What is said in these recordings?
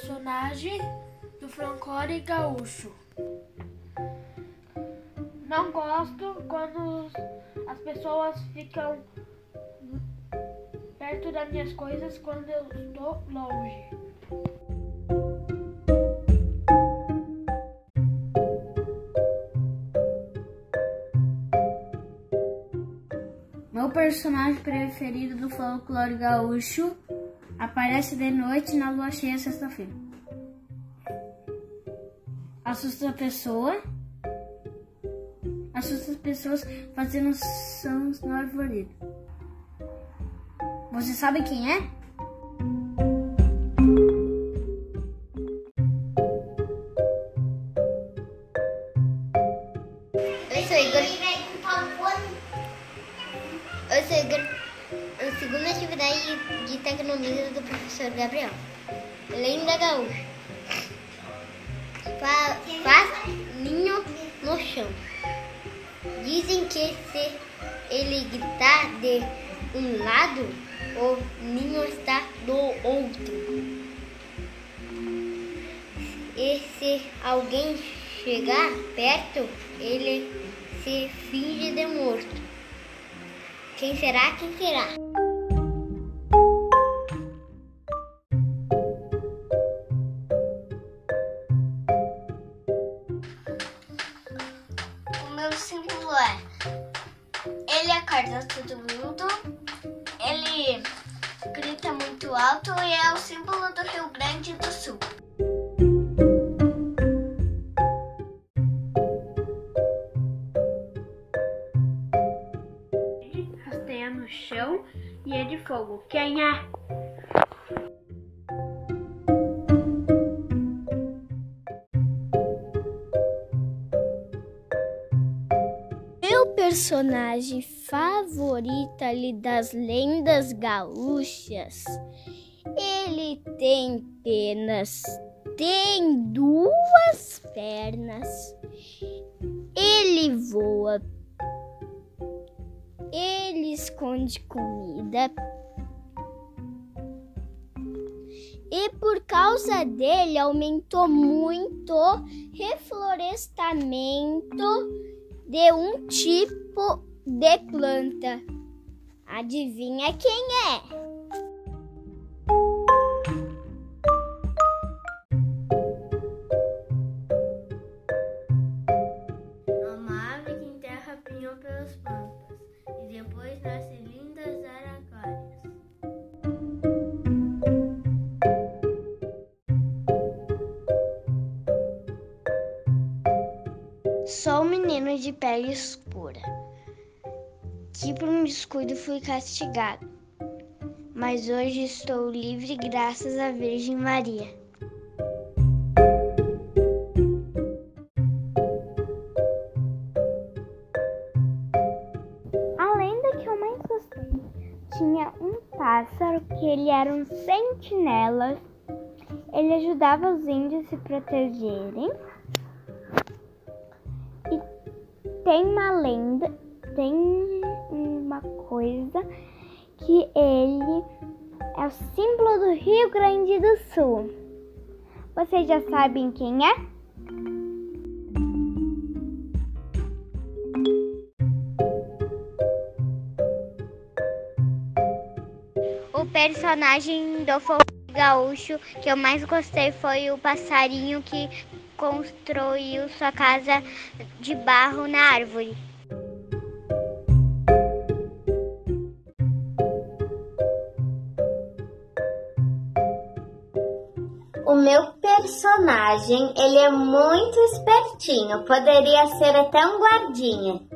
personagem do Francore Gaúcho. Não gosto quando as pessoas ficam perto das minhas coisas quando eu estou longe. Meu personagem preferido do folclore gaúcho aparece de noite na lua cheia sexta-feira. Assusta a pessoa. Assusta as pessoas fazendo sons no arvoredo. Você sabe quem é? Segunda atividade de tecnologia do professor Gabriel. Lenda gaúcha. Fa faz ninho no chão. Dizem que se ele gritar de um lado, o ninho está do outro. E se alguém chegar perto, ele se finge de morto. Quem será? Quem será? Acorda todo mundo. Ele grita muito alto e é o símbolo do Rio Grande do Sul. Rasteia no chão e é de fogo. Quem é? Personagem favorito ali das lendas gaúchas, ele tem penas, tem duas pernas, ele voa, ele esconde comida. E por causa dele aumentou muito reflorestamento de um tipo de planta. Adivinha quem é? Menino de pele escura, que por um descuido fui castigado. Mas hoje estou livre graças à Virgem Maria. A lenda que eu mais tinha um pássaro que ele era um sentinela. Ele ajudava os índios a se protegerem. Tem uma lenda, tem uma coisa que ele é o símbolo do Rio Grande do Sul. Vocês já sabem quem é? O personagem do folclore gaúcho que eu mais gostei foi o passarinho que construiu sua casa de barro na árvore. O meu personagem, ele é muito espertinho, poderia ser até um guardinha.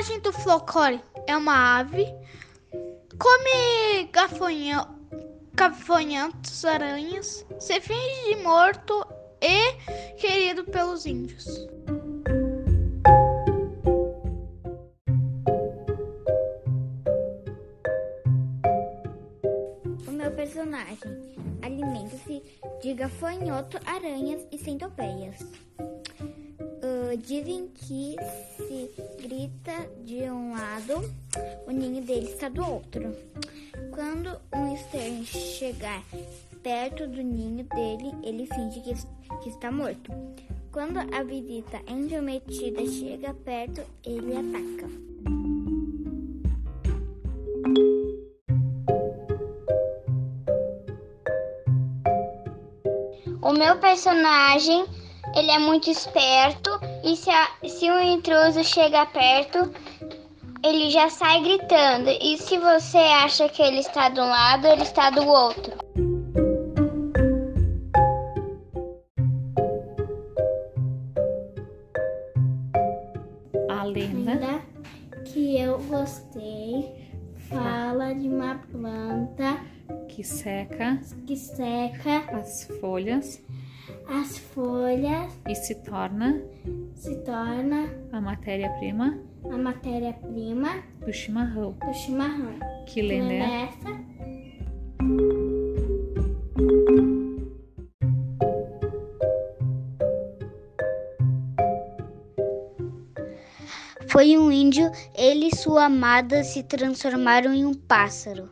Personagem do folclore é uma ave, come gafanhotos, aranhas, se finge de morto e querido pelos índios. O meu personagem alimenta-se de gafanhoto, aranhas e centopeias. Dizem que se grita de um lado, o ninho dele está do outro. Quando um estranho chegar perto do ninho dele, ele finge que, que está morto. Quando a visita intrometida chega perto, ele ataca. O meu personagem, ele é muito esperto e se, a, se um intruso chega perto, ele já sai gritando. E se você acha que ele está de um lado, ele está do outro. A lenda que eu gostei fala de uma planta que seca que seca as folhas as folhas, e se torna se torna a matéria-prima a matéria-prima do chimarrão. do chimarrão. Que lenda é? essa? Foi um índio, ele e sua amada se transformaram em um pássaro.